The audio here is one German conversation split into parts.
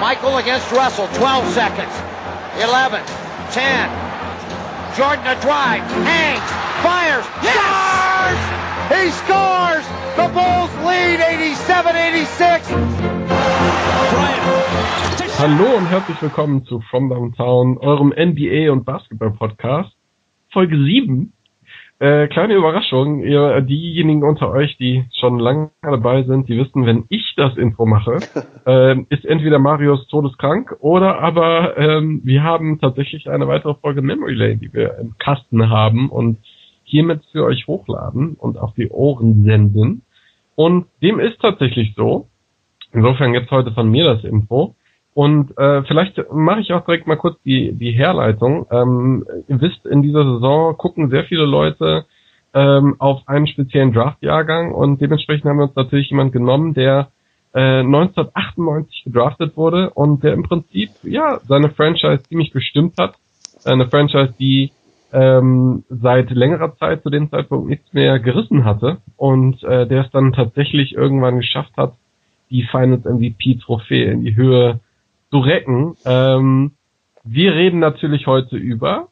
Michael against Russell, 12 seconds. 11, 10. Jordan a drive, hangs, fires, yes! scores! He scores! The Bulls lead 87-86. Hallo und herzlich willkommen zu From Downtown, eurem NBA und Basketball Podcast. Folge 7. Äh, kleine Überraschung, ihr, diejenigen unter euch, die schon lange dabei sind, die wissen, wenn ich das Intro mache, äh, ist entweder Marius todeskrank oder aber ähm, wir haben tatsächlich eine weitere Folge Memory Lane, die wir im Kasten haben und hiermit für euch hochladen und auf die Ohren senden. Und dem ist tatsächlich so. Insofern gibt's heute von mir das Info. Und äh, vielleicht mache ich auch direkt mal kurz die, die Herleitung. Ähm, ihr wisst, in dieser Saison gucken sehr viele Leute ähm, auf einen speziellen Draftjahrgang und dementsprechend haben wir uns natürlich jemand genommen, der äh, 1998 gedraftet wurde und der im Prinzip ja seine Franchise ziemlich bestimmt hat. Eine Franchise, die ähm, seit längerer Zeit zu dem Zeitpunkt nichts mehr gerissen hatte und äh, der es dann tatsächlich irgendwann geschafft hat, die Finals MVP Trophäe in die Höhe zu recken. Ähm, wir reden natürlich heute über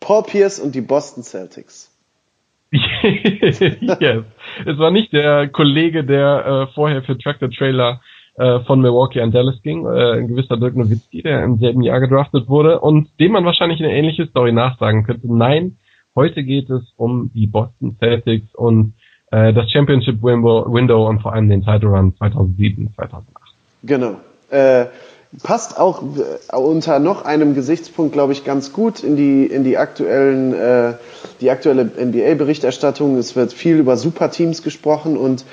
Paul Pierce und die Boston Celtics. yes. Es war nicht der Kollege, der äh, vorher für Tractor Trailer äh, von Milwaukee an Dallas ging, äh, ein gewisser Dirk Nowitzki, der im selben Jahr gedraftet wurde und dem man wahrscheinlich eine ähnliche Story nachsagen könnte. Nein, heute geht es um die Boston Celtics und äh, das Championship Window und vor allem den Title Run 2007, 2008. Genau. Äh, passt auch äh, unter noch einem Gesichtspunkt, glaube ich, ganz gut in die, in die aktuellen, äh, die aktuelle NBA-Berichterstattung. Es wird viel über Superteams gesprochen und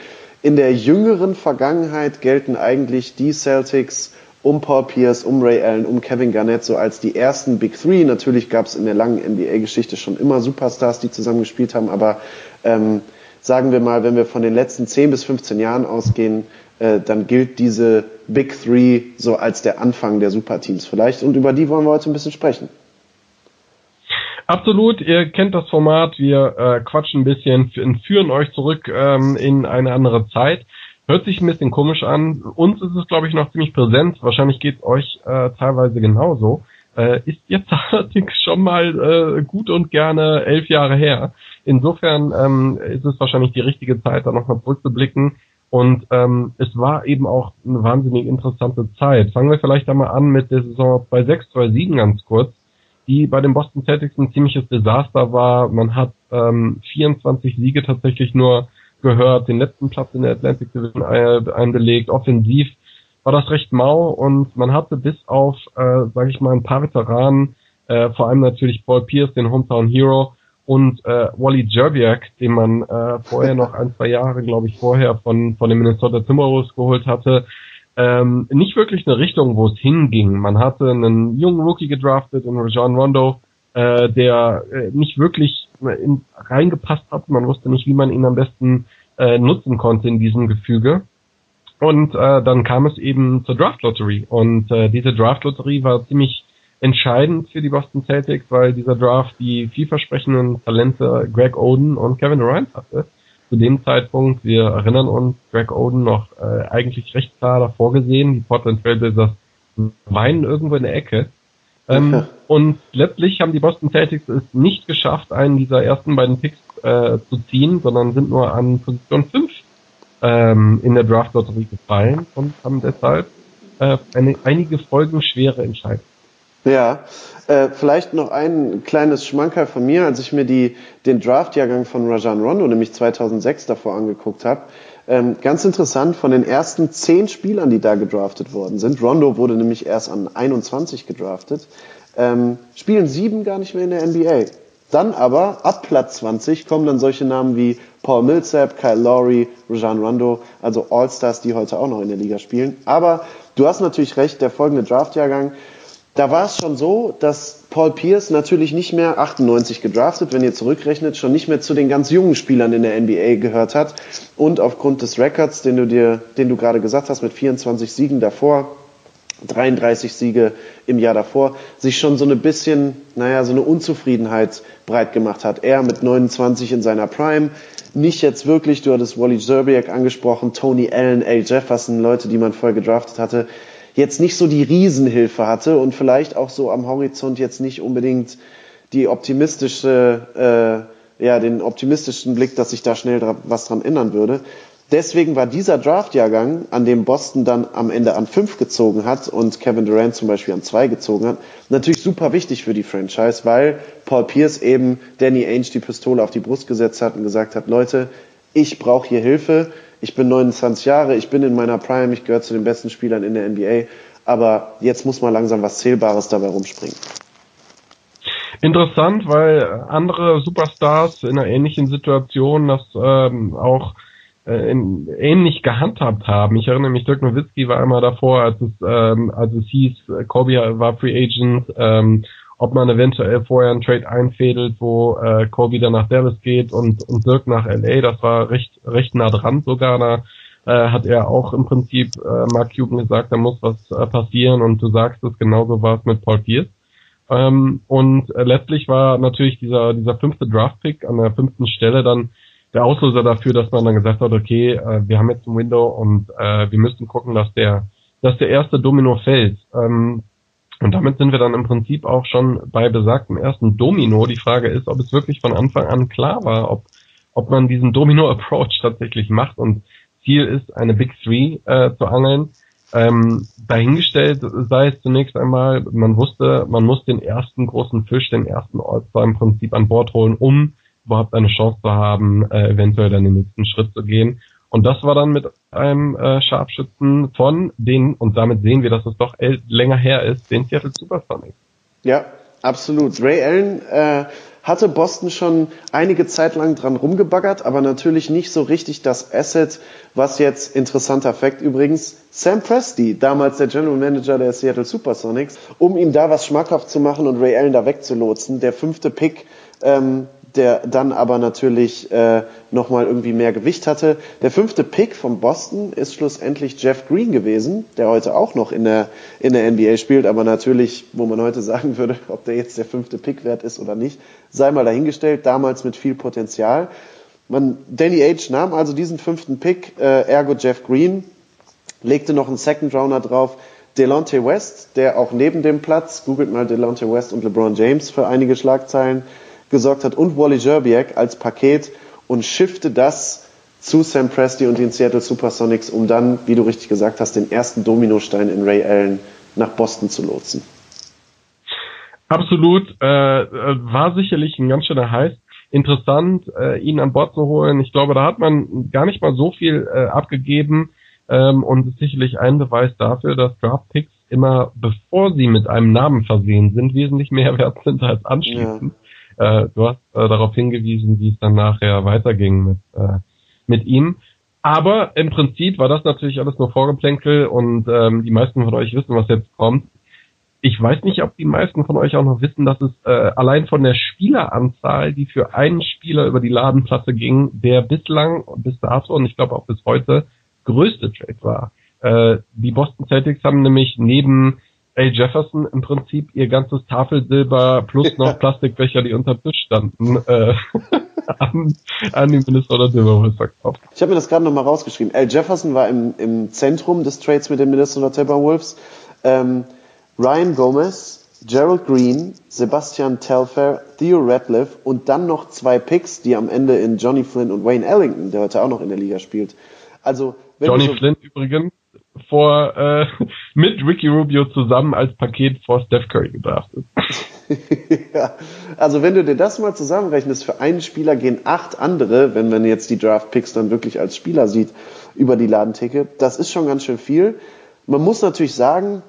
in der jüngeren Vergangenheit gelten eigentlich die Celtics um Paul Pierce, um Ray Allen, um Kevin Garnett so als die ersten Big Three. Natürlich gab es in der langen NBA-Geschichte schon immer Superstars, die zusammen gespielt haben, aber ähm, sagen wir mal, wenn wir von den letzten 10 bis 15 Jahren ausgehen, äh, dann gilt diese Big Three so als der Anfang der Superteams vielleicht. Und über die wollen wir heute ein bisschen sprechen. Absolut, ihr kennt das Format, wir äh, quatschen ein bisschen, führen euch zurück ähm, in eine andere Zeit. Hört sich ein bisschen komisch an. Uns ist es, glaube ich, noch ziemlich präsent. Wahrscheinlich geht es euch äh, teilweise genauso. Äh, ist jetzt allerdings schon mal äh, gut und gerne elf Jahre her. Insofern ähm, ist es wahrscheinlich die richtige Zeit, da nochmal zurückzublicken. Und ähm, es war eben auch eine wahnsinnig interessante Zeit. Fangen wir vielleicht einmal an mit der Saison 2-6, 2-7 ganz kurz, die bei den Boston Celtics ein ziemliches Desaster war. Man hat ähm, 24 Siege tatsächlich nur gehört, den letzten Platz in der Atlantic Division einbelegt. Offensiv war das recht mau und man hatte bis auf, äh, sage ich mal, ein paar Veteranen, äh, vor allem natürlich Paul Pierce, den Hometown Hero, und äh, Wally Jerbiak, den man äh, vorher noch ein, zwei Jahre, glaube ich, vorher von, von den Minnesota Timberwolves geholt hatte, ähm, nicht wirklich eine Richtung, wo es hinging. Man hatte einen jungen Rookie gedraftet in Rajon Rondo, äh, der äh, nicht wirklich in, reingepasst hat. Man wusste nicht, wie man ihn am besten äh, nutzen konnte in diesem Gefüge. Und äh, dann kam es eben zur Draft Lottery. Und äh, diese Draft Lottery war ziemlich entscheidend für die Boston Celtics, weil dieser Draft die vielversprechenden Talente Greg Oden und Kevin Durant hatte. Zu dem Zeitpunkt, wir erinnern uns, Greg Oden noch äh, eigentlich recht klar davor gesehen, die Portland Trailblazers weinen irgendwo in der Ecke. Ähm, und letztlich haben die Boston Celtics es nicht geschafft, einen dieser ersten beiden Picks äh, zu ziehen, sondern sind nur an Position 5 ähm, in der Draft-Lotterie gefallen und haben deshalb äh, eine, einige folgenschwere Entscheidungen. Ja, äh, vielleicht noch ein kleines Schmankerl von mir, als ich mir die, den Draft-Jahrgang von Rajan Rondo, nämlich 2006 davor angeguckt habe. Ähm, ganz interessant, von den ersten zehn Spielern, die da gedraftet worden sind, Rondo wurde nämlich erst an 21 gedraftet, ähm, spielen sieben gar nicht mehr in der NBA. Dann aber, ab Platz 20, kommen dann solche Namen wie Paul Millsap, Kyle Lowry, Rajan Rondo, also All-Stars, die heute auch noch in der Liga spielen. Aber du hast natürlich recht, der folgende Draft-Jahrgang, da war es schon so, dass Paul Pierce natürlich nicht mehr 98 gedraftet, wenn ihr zurückrechnet, schon nicht mehr zu den ganz jungen Spielern in der NBA gehört hat und aufgrund des Records, den du dir, den du gerade gesagt hast, mit 24 Siegen davor, 33 Siege im Jahr davor, sich schon so eine bisschen, naja, so eine Unzufriedenheit breit gemacht hat. Er mit 29 in seiner Prime, nicht jetzt wirklich, du hattest Wally Zerbiak angesprochen, Tony Allen, A. Jefferson, Leute, die man vorher gedraftet hatte, jetzt nicht so die Riesenhilfe hatte und vielleicht auch so am Horizont jetzt nicht unbedingt die optimistische, äh, ja, den optimistischen Blick, dass sich da schnell was dran ändern würde. Deswegen war dieser Draftjahrgang, an dem Boston dann am Ende an fünf gezogen hat und Kevin Durant zum Beispiel an zwei gezogen hat, natürlich super wichtig für die Franchise, weil Paul Pierce eben Danny Ainge die Pistole auf die Brust gesetzt hat und gesagt hat, Leute, ich brauche hier Hilfe, ich bin 29 Jahre, ich bin in meiner Prime, ich gehöre zu den besten Spielern in der NBA, aber jetzt muss mal langsam was Zählbares dabei rumspringen. Interessant, weil andere Superstars in einer ähnlichen Situation das ähm, auch äh, ähnlich gehandhabt haben. Ich erinnere mich, Dirk Nowitzki war einmal davor, als es, ähm, als es hieß, Kobe war Free Agent, ähm, ob man eventuell vorher einen Trade einfädelt, wo äh, Kobe dann nach Dallas geht und, und Dirk nach LA. Das war recht, recht nah dran sogar. Da äh, hat er auch im Prinzip äh, Mark Cuban gesagt, da muss was äh, passieren und du sagst es genauso war es mit Paul Pierce. Ähm, und äh, letztlich war natürlich dieser, dieser fünfte Draft-Pick an der fünften Stelle dann der Auslöser dafür, dass man dann gesagt hat, okay, äh, wir haben jetzt ein Window und äh, wir müssen gucken, dass der, dass der erste Domino fällt. Ähm, und damit sind wir dann im Prinzip auch schon bei besagtem ersten Domino. Die Frage ist, ob es wirklich von Anfang an klar war, ob, ob man diesen Domino-Approach tatsächlich macht und Ziel ist, eine Big Three äh, zu angeln. Ähm, dahingestellt sei es zunächst einmal, man wusste, man muss den ersten großen Fisch, den ersten All-Star im Prinzip an Bord holen, um überhaupt eine Chance zu haben, äh, eventuell dann den nächsten Schritt zu gehen. Und das war dann mit einem äh, Scharfschützen von den, und damit sehen wir, dass es doch länger her ist, den Seattle Supersonics. Ja, absolut. Ray Allen äh, hatte Boston schon einige Zeit lang dran rumgebaggert, aber natürlich nicht so richtig das Asset, was jetzt, interessanter Fakt übrigens, Sam Presti, damals der General Manager der Seattle Supersonics, um ihm da was schmackhaft zu machen und Ray Allen da wegzulotsen. Der fünfte Pick ähm, der dann aber natürlich äh, nochmal irgendwie mehr Gewicht hatte. Der fünfte Pick von Boston ist schlussendlich Jeff Green gewesen, der heute auch noch in der, in der NBA spielt, aber natürlich, wo man heute sagen würde, ob der jetzt der fünfte Pick wert ist oder nicht, sei mal dahingestellt, damals mit viel Potenzial. Man, Danny Age nahm also diesen fünften Pick, äh, ergo Jeff Green, legte noch einen Second Rounder drauf, Delonte West, der auch neben dem Platz, googelt mal Delonte West und LeBron James für einige Schlagzeilen, gesorgt hat und Wally Jerbiak als Paket und shifte das zu Sam Presti und den Seattle Supersonics, um dann, wie du richtig gesagt hast, den ersten Dominostein in Ray Allen nach Boston zu lotsen. Absolut, äh, war sicherlich ein ganz schöner Heiß. Interessant, äh, ihn an Bord zu holen. Ich glaube, da hat man gar nicht mal so viel äh, abgegeben ähm, und ist sicherlich ein Beweis dafür, dass Draft Picks immer, bevor sie mit einem Namen versehen sind, wesentlich mehr wert sind als anschließend. Ja. Äh, du hast äh, darauf hingewiesen, wie es dann nachher weiterging mit, äh, mit ihm. Aber im Prinzip war das natürlich alles nur Vorgeplänkel und ähm, die meisten von euch wissen, was jetzt kommt. Ich weiß nicht, ob die meisten von euch auch noch wissen, dass es äh, allein von der Spieleranzahl, die für einen Spieler über die Ladenplatte ging, der bislang bis dato und ich glaube auch bis heute größte Trade war. Äh, die Boston Celtics haben nämlich neben A. Jefferson im Prinzip ihr ganzes Tafelsilber plus noch Plastikbecher, die unter Tisch standen, äh, an, an die Minnesota Timberwolves verkauft. Ich habe mir das gerade nochmal rausgeschrieben. Al Jefferson war im, im Zentrum des Trades mit den Minnesota Timberwolves. Ähm, Ryan Gomez, Gerald Green, Sebastian Telfair, Theo Radcliffe und dann noch zwei Picks, die am Ende in Johnny Flynn und Wayne Ellington, der heute auch noch in der Liga spielt. Also Johnny so Flynn übrigens vor äh, mit Ricky Rubio zusammen als Paket vor Steph Curry gedraftet. ja, also wenn du dir das mal zusammenrechnest, für einen Spieler gehen acht andere, wenn man jetzt die Draft Picks dann wirklich als Spieler sieht, über die Ladentheke. Das ist schon ganz schön viel. Man muss natürlich sagen,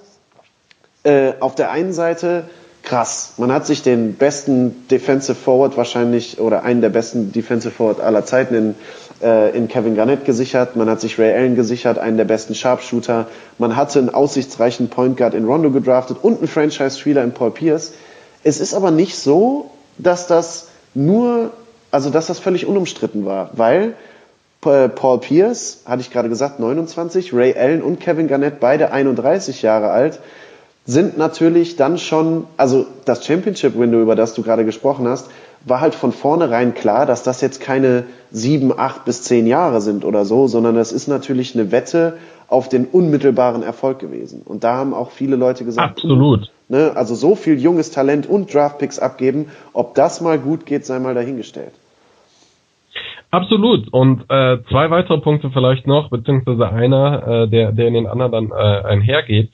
äh, auf der einen Seite krass. Man hat sich den besten Defensive Forward wahrscheinlich oder einen der besten Defensive Forward aller Zeiten in äh, in Kevin Garnett gesichert, man hat sich Ray Allen gesichert, einen der besten Sharpshooter, man hatte einen aussichtsreichen Point Guard in Rondo gedraftet und einen Franchise-Spieler in Paul Pierce. Es ist aber nicht so, dass das nur, also dass das völlig unumstritten war, weil äh, Paul Pierce, hatte ich gerade gesagt, 29, Ray Allen und Kevin Garnett, beide 31 Jahre alt. sind natürlich dann schon, also das Championship Window, über das du gerade gesprochen hast, war halt von vornherein klar, dass das jetzt keine sieben, acht bis zehn Jahre sind oder so, sondern das ist natürlich eine Wette auf den unmittelbaren Erfolg gewesen. Und da haben auch viele Leute gesagt, absolut. Ne, also so viel junges Talent und Draftpicks abgeben, ob das mal gut geht, sei mal dahingestellt. Absolut. Und äh, zwei weitere Punkte vielleicht noch, beziehungsweise einer, äh, der, der in den anderen dann äh, einhergeht.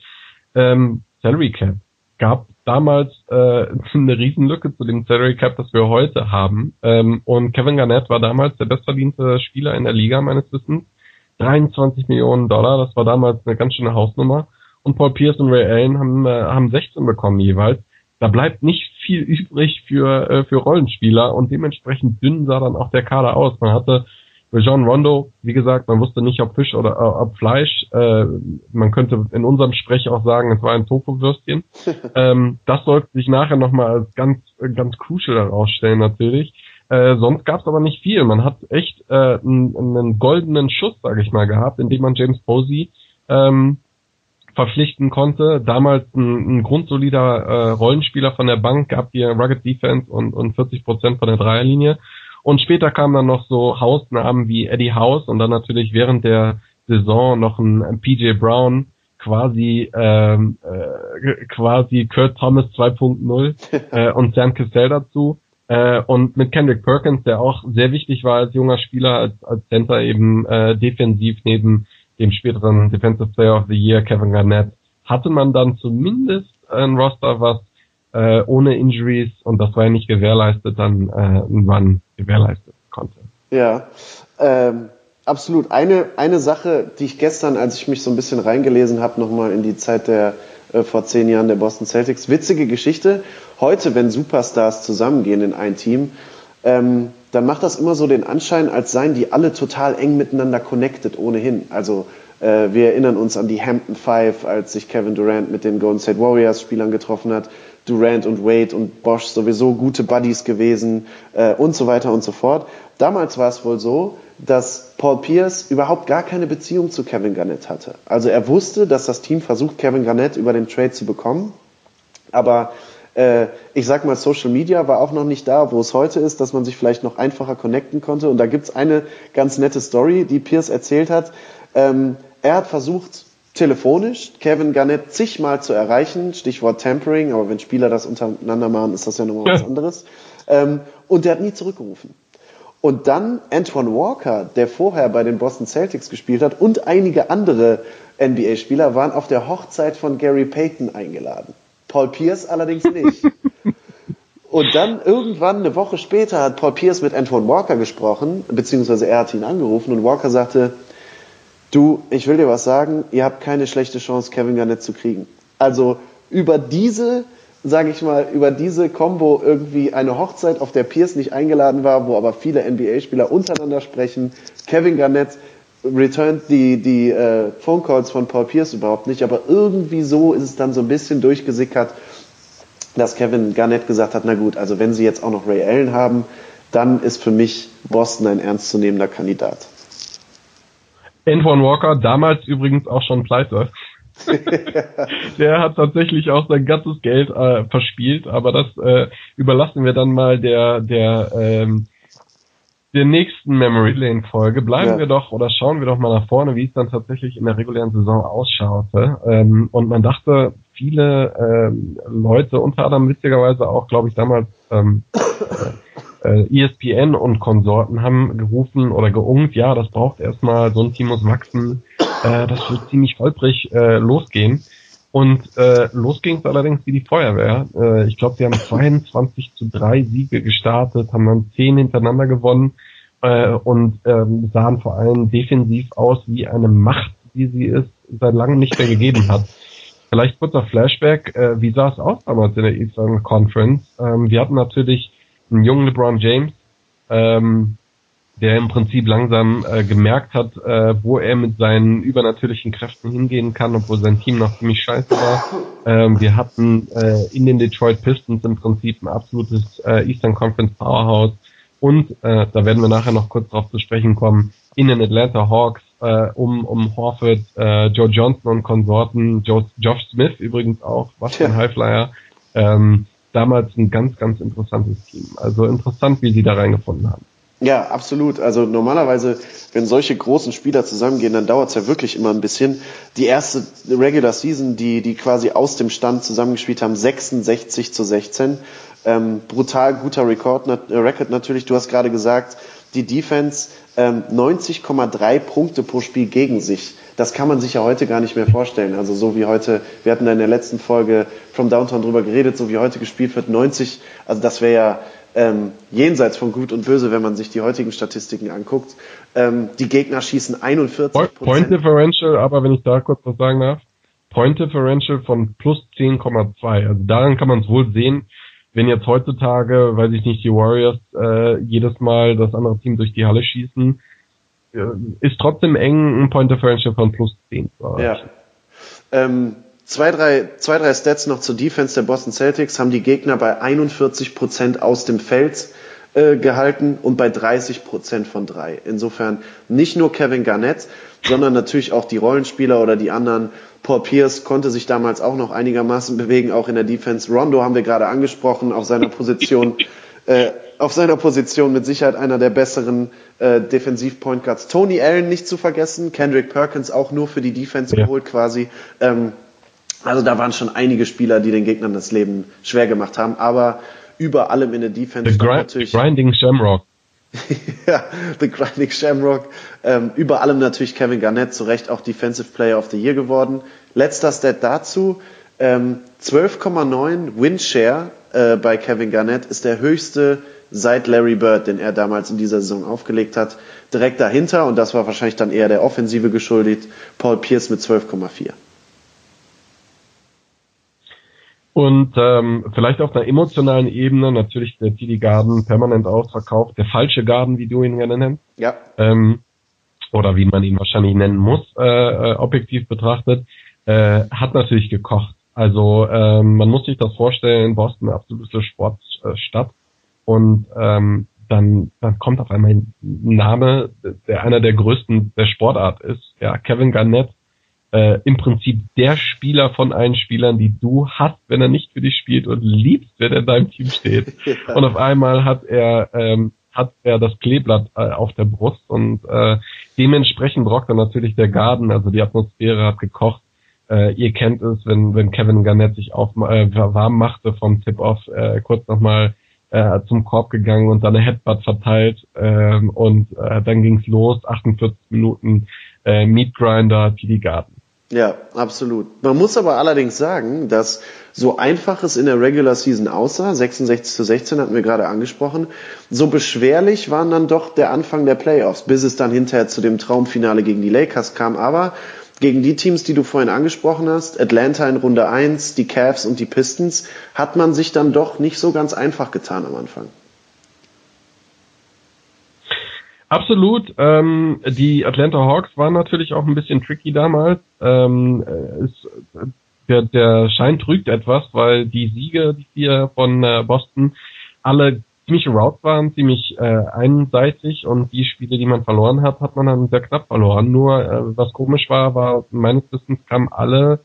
Ähm, Salary Cap gab damals äh, eine Riesenlücke zu dem Salary Cap, das wir heute haben. Ähm, und Kevin Garnett war damals der bestverdiente Spieler in der Liga meines Wissens. 23 Millionen Dollar, das war damals eine ganz schöne Hausnummer. Und Paul Pierce und Ray Allen haben, äh, haben 16 bekommen jeweils. Da bleibt nicht viel übrig für, äh, für Rollenspieler und dementsprechend dünn sah dann auch der Kader aus. Man hatte John Rondo, wie gesagt, man wusste nicht, ob Fisch oder äh, ob Fleisch. Äh, man könnte in unserem Sprech auch sagen, es war ein Tofu-Würstchen. ähm, das sollte sich nachher nochmal als ganz, ganz crucial herausstellen natürlich. Äh, sonst gab es aber nicht viel. Man hat echt äh, einen, einen goldenen Schuss, sage ich mal, gehabt, indem man James Posey ähm, verpflichten konnte. Damals ein, ein grundsolider äh, Rollenspieler von der Bank, gab hier Rugged Defense und, und 40 Prozent von der Dreierlinie. Und später kamen dann noch so Hausnamen wie Eddie House und dann natürlich während der Saison noch ein PJ Brown, quasi ähm, äh, quasi Kurt Thomas 2.0 äh, und Sam Cassell dazu. Äh, und mit Kendrick Perkins, der auch sehr wichtig war als junger Spieler, als, als Center eben äh, defensiv neben dem späteren Defensive Player of the Year Kevin Garnett, hatte man dann zumindest ein Roster, was äh, ohne Injuries und das war ja nicht gewährleistet, dann äh, irgendwann gewährleistet konnte. Ja, ähm, absolut. Eine, eine Sache, die ich gestern, als ich mich so ein bisschen reingelesen habe, nochmal in die Zeit der äh, vor zehn Jahren der Boston Celtics, witzige Geschichte. Heute, wenn Superstars zusammengehen in ein Team, ähm, dann macht das immer so den Anschein, als seien die alle total eng miteinander connected ohnehin. Also äh, wir erinnern uns an die Hampton Five, als sich Kevin Durant mit den Golden State Warriors Spielern getroffen hat. Durant und Wade und Bosch sowieso gute Buddies gewesen äh, und so weiter und so fort. Damals war es wohl so, dass Paul Pierce überhaupt gar keine Beziehung zu Kevin Garnett hatte. Also er wusste, dass das Team versucht, Kevin Garnett über den Trade zu bekommen, aber äh, ich sag mal, Social Media war auch noch nicht da, wo es heute ist, dass man sich vielleicht noch einfacher connecten konnte. Und da gibt's eine ganz nette Story, die Pierce erzählt hat. Ähm, er hat versucht, telefonisch Kevin Garnett zigmal zu erreichen, Stichwort Tampering, aber wenn Spieler das untereinander machen, ist das ja nochmal was anderes. Ähm, und der hat nie zurückgerufen. Und dann Antoine Walker, der vorher bei den Boston Celtics gespielt hat, und einige andere NBA-Spieler waren auf der Hochzeit von Gary Payton eingeladen. Paul Pierce allerdings nicht. Und dann irgendwann eine Woche später hat Paul Pierce mit Antoine Walker gesprochen, beziehungsweise er hat ihn angerufen und Walker sagte, du, ich will dir was sagen, ihr habt keine schlechte Chance, Kevin Garnett zu kriegen. Also über diese, sage ich mal, über diese Combo irgendwie eine Hochzeit, auf der Pierce nicht eingeladen war, wo aber viele NBA-Spieler untereinander sprechen. Kevin Garnett returnt die, die äh, Phone Calls von Paul Pierce überhaupt nicht, aber irgendwie so ist es dann so ein bisschen durchgesickert, dass Kevin Garnett gesagt hat, na gut, also wenn sie jetzt auch noch Ray Allen haben, dann ist für mich Boston ein ernstzunehmender Kandidat. Antoine Walker, damals übrigens auch schon pleite. der hat tatsächlich auch sein ganzes Geld äh, verspielt, aber das äh, überlassen wir dann mal der der ähm, der nächsten Memory Lane Folge. Bleiben ja. wir doch oder schauen wir doch mal nach vorne, wie es dann tatsächlich in der regulären Saison ausschaute. Ähm, und man dachte, viele ähm, Leute, unter anderem witzigerweise auch, glaube ich, damals ähm, äh, ESPN und Konsorten haben gerufen oder geungt, ja, das braucht erstmal, so ein Team muss wachsen, äh, das wird ziemlich holprig äh, losgehen. Und äh, los ging es allerdings wie die Feuerwehr. Äh, ich glaube, sie haben 22 zu 3 Siege gestartet, haben dann 10 hintereinander gewonnen äh, und ähm, sahen vor allem defensiv aus wie eine Macht, die sie es seit langem nicht mehr gegeben hat. Vielleicht kurzer Flashback, äh, wie sah es aus damals in der Eastern Conference? Ähm, wir hatten natürlich einen jungen LeBron James, ähm, der im Prinzip langsam äh, gemerkt hat, äh, wo er mit seinen übernatürlichen Kräften hingehen kann, obwohl sein Team noch ziemlich scheiße war. Ähm, wir hatten äh, in den Detroit Pistons im Prinzip ein absolutes äh, Eastern Conference Powerhouse Und äh, da werden wir nachher noch kurz drauf zu sprechen kommen, in den Atlanta Hawks äh, um, um Horford, äh, Joe Johnson und Konsorten, Joe, Josh Smith übrigens auch, was für ein Highflyer. Ähm, damals ein ganz, ganz interessantes Team. Also interessant, wie sie da reingefunden haben. Ja, absolut. Also normalerweise, wenn solche großen Spieler zusammengehen, dann dauert es ja wirklich immer ein bisschen. Die erste Regular Season, die, die quasi aus dem Stand zusammengespielt haben, 66 zu 16. Ähm, brutal guter Rekord, äh, Record natürlich. Du hast gerade gesagt, die Defense ähm, 90,3 Punkte pro Spiel gegen sich. Das kann man sich ja heute gar nicht mehr vorstellen. Also so wie heute, wir hatten da in der letzten Folge From Downtown drüber geredet, so wie heute gespielt wird, 90, also das wäre ja ähm, jenseits von Gut und Böse, wenn man sich die heutigen Statistiken anguckt. Ähm, die Gegner schießen 41 Point, Differential, aber wenn ich da kurz was sagen darf, Point Differential von plus 10,2. Also daran kann man es wohl sehen, wenn jetzt heutzutage, weiß ich nicht, die Warriors äh, jedes Mal das andere Team durch die Halle schießen, ist trotzdem eng ein Point Differential von plus 10. Ja. Ähm, Zwei drei, zwei, drei Stats noch zur Defense der Boston Celtics haben die Gegner bei 41 Prozent aus dem Feld äh, gehalten und bei 30 Prozent von drei. Insofern nicht nur Kevin Garnett, sondern natürlich auch die Rollenspieler oder die anderen. Paul Pierce konnte sich damals auch noch einigermaßen bewegen, auch in der Defense. Rondo haben wir gerade angesprochen auf seiner Position. Äh, auf seiner Position mit Sicherheit einer der besseren äh, Defensiv-Point Guards. Tony Allen nicht zu vergessen, Kendrick Perkins auch nur für die Defense ja. geholt quasi. Ähm, also da waren schon einige Spieler, die den Gegnern das Leben schwer gemacht haben, aber über allem in der Defense the, grind, natürlich, the Grinding Shamrock. ja, The Grinding Shamrock. Ähm, über allem natürlich Kevin Garnett, zu Recht auch Defensive Player of the Year geworden. Letzter Stat dazu, ähm, 12,9 Win-Share äh, bei Kevin Garnett ist der höchste seit Larry Bird, den er damals in dieser Saison aufgelegt hat. Direkt dahinter, und das war wahrscheinlich dann eher der Offensive geschuldet, Paul Pierce mit 12,4. Und ähm, vielleicht auf einer emotionalen Ebene natürlich der TD Garden permanent ausverkauft, der falsche Garden, wie du ihn gerne nennst. Ja. Ähm, oder wie man ihn wahrscheinlich nennen muss, äh, äh, objektiv betrachtet, äh, hat natürlich gekocht. Also ähm, man muss sich das vorstellen, Boston eine absolute Sportstadt und ähm, dann, dann kommt auf einmal ein Name, der einer der größten der Sportart ist, ja, Kevin Garnett, äh, im Prinzip der Spieler von allen Spielern, die du hast, wenn er nicht für dich spielt und liebst, wenn er in deinem Team steht. Ja. Und auf einmal hat er ähm, hat er das Kleeblatt äh, auf der Brust und äh, dementsprechend rockt er natürlich der Garten, also die Atmosphäre hat gekocht. Äh, ihr kennt es, wenn wenn Kevin Garnett sich auf äh, warm machte vom Tip-Off, äh, kurz nochmal äh, zum Korb gegangen und seine Headbutt verteilt ähm, und äh, dann ging's los, 48 Minuten äh, Meat Grinder, TD Garden. Ja, absolut. Man muss aber allerdings sagen, dass so einfach es in der Regular Season aussah, 66 zu 16 hatten wir gerade angesprochen, so beschwerlich waren dann doch der Anfang der Playoffs, bis es dann hinterher zu dem Traumfinale gegen die Lakers kam. Aber gegen die Teams, die du vorhin angesprochen hast, Atlanta in Runde 1, die Cavs und die Pistons, hat man sich dann doch nicht so ganz einfach getan am Anfang. Absolut. Ähm, die Atlanta Hawks waren natürlich auch ein bisschen tricky damals. Ähm, es, der, der Schein trügt etwas, weil die Siege, die vier von äh, Boston, alle ziemlich route waren, ziemlich äh, einseitig und die Spiele, die man verloren hat, hat man dann sehr knapp verloren. Nur äh, was komisch war, war meines Wissens kamen alle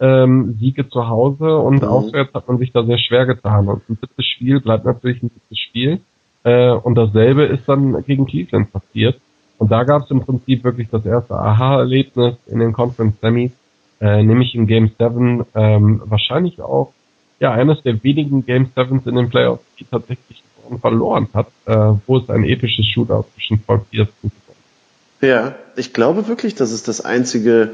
ähm, Siege zu Hause und mhm. auswärts hat man sich da sehr schwer getan. Und ein siebtes Spiel bleibt natürlich ein siebtes Spiel. Äh, und dasselbe ist dann gegen Cleveland passiert. Und da gab es im Prinzip wirklich das erste Aha-Erlebnis in den Conference Semis, äh, nämlich in Game 7, ähm, wahrscheinlich auch ja eines der wenigen Game 7s in den Playoffs, die tatsächlich verloren hat, äh, wo es ein episches Shootout zwischen Paul Pierce und Ja, ich glaube wirklich, das ist das einzige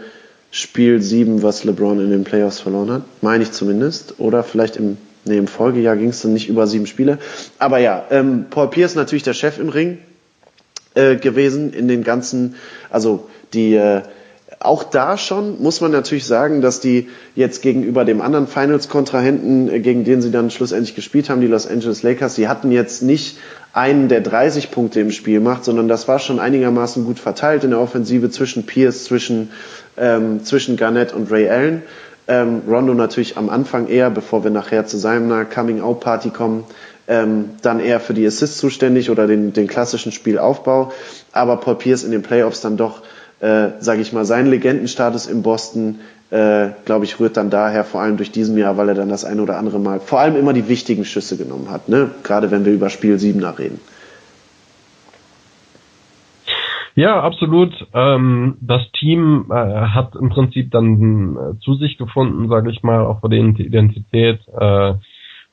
Spiel 7, was LeBron in den Playoffs verloren hat. Meine ich zumindest. Oder vielleicht im Nee, im Folgejahr ging es dann nicht über sieben Spiele. Aber ja, ähm, Paul Pierce natürlich der Chef im Ring äh, gewesen in den ganzen, also die äh, auch da schon muss man natürlich sagen, dass die jetzt gegenüber dem anderen Finals-Kontrahenten, äh, gegen den sie dann schlussendlich gespielt haben, die Los Angeles Lakers, die hatten jetzt nicht einen, der 30 Punkte im Spiel macht, sondern das war schon einigermaßen gut verteilt in der Offensive zwischen Pierce, zwischen, ähm, zwischen Garnett und Ray Allen. Ähm, Rondo natürlich am Anfang eher, bevor wir nachher zu seiner Coming-out-Party kommen, ähm, dann eher für die Assists zuständig oder den, den klassischen Spielaufbau. Aber Paul Pierce in den Playoffs dann doch, äh, sage ich mal, seinen Legendenstatus in Boston, äh, glaube ich, rührt dann daher, vor allem durch diesen Jahr, weil er dann das ein oder andere Mal vor allem immer die wichtigen Schüsse genommen hat, ne? gerade wenn wir über Spiel 7 reden. Ja, absolut. Ähm, das Team äh, hat im Prinzip dann äh, zu sich gefunden, sage ich mal, auch für die Identität. Äh,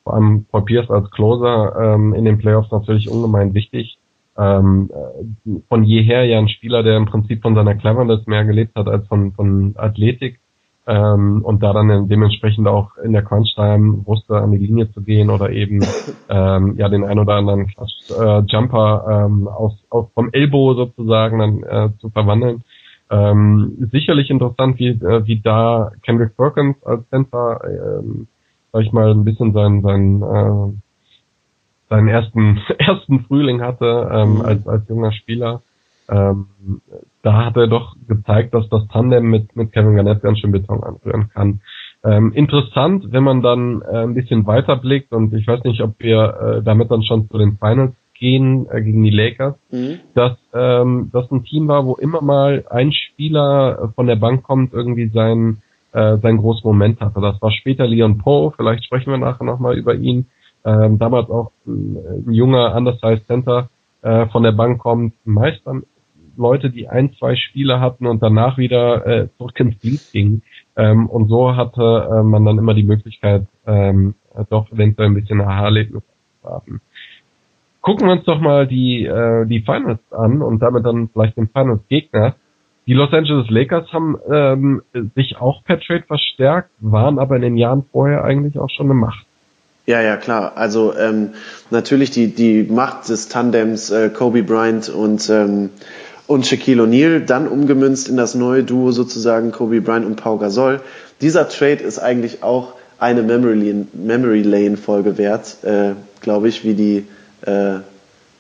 vor allem Paul Pierce als Closer ähm, in den Playoffs natürlich ungemein wichtig. Ähm, äh, von jeher ja ein Spieler, der im Prinzip von seiner Cleverness mehr gelebt hat als von, von Athletik ähm, und da dann dementsprechend auch in der Crunch-Time wusste, an die Linie zu gehen oder eben ähm, ja den ein oder anderen äh, Jumper ähm, aus, aus vom Elbow sozusagen dann äh, zu verwandeln. Ähm, sicherlich interessant, wie, äh, wie da Kendrick Perkins als Center, ähm, sag ich mal, ein bisschen sein, sein äh, seinen ersten ersten Frühling hatte ähm, mhm. als als junger Spieler. Ähm, da hat er doch gezeigt, dass das Tandem mit, mit Kevin Garnett ganz schön Beton anrühren kann. Ähm, interessant, wenn man dann äh, ein bisschen weiter blickt und ich weiß nicht, ob wir äh, damit dann schon zu den Finals gehen äh, gegen die Lakers, mhm. dass ähm, das ein Team war, wo immer mal ein Spieler von der Bank kommt, irgendwie sein äh, sein großen Moment hatte. Das war später Leon Poe, vielleicht sprechen wir nachher nochmal über ihn. Ähm, damals auch ein, ein junger Undersized Center äh, von der Bank kommt, meist dann Leute, die ein, zwei Spiele hatten und danach wieder äh, zurück ins Glied gingen. Ähm, und so hatte äh, man dann immer die Möglichkeit, ähm, doch eventuell ein bisschen Aha-Erlebnis zu haben. Gucken wir uns doch mal die, äh, die Finals an und damit dann vielleicht den Finals-Gegner. Die Los Angeles Lakers haben ähm, sich auch per Trade verstärkt, waren aber in den Jahren vorher eigentlich auch schon eine Macht. Ja, ja, klar. Also ähm, natürlich die, die Macht des Tandems äh, Kobe Bryant und ähm, und Shaquille O'Neal, dann umgemünzt in das neue Duo sozusagen Kobe Bryant und Pau Gasol. Dieser Trade ist eigentlich auch eine Memory Lane, Folge wert, äh, glaube ich, wie die äh,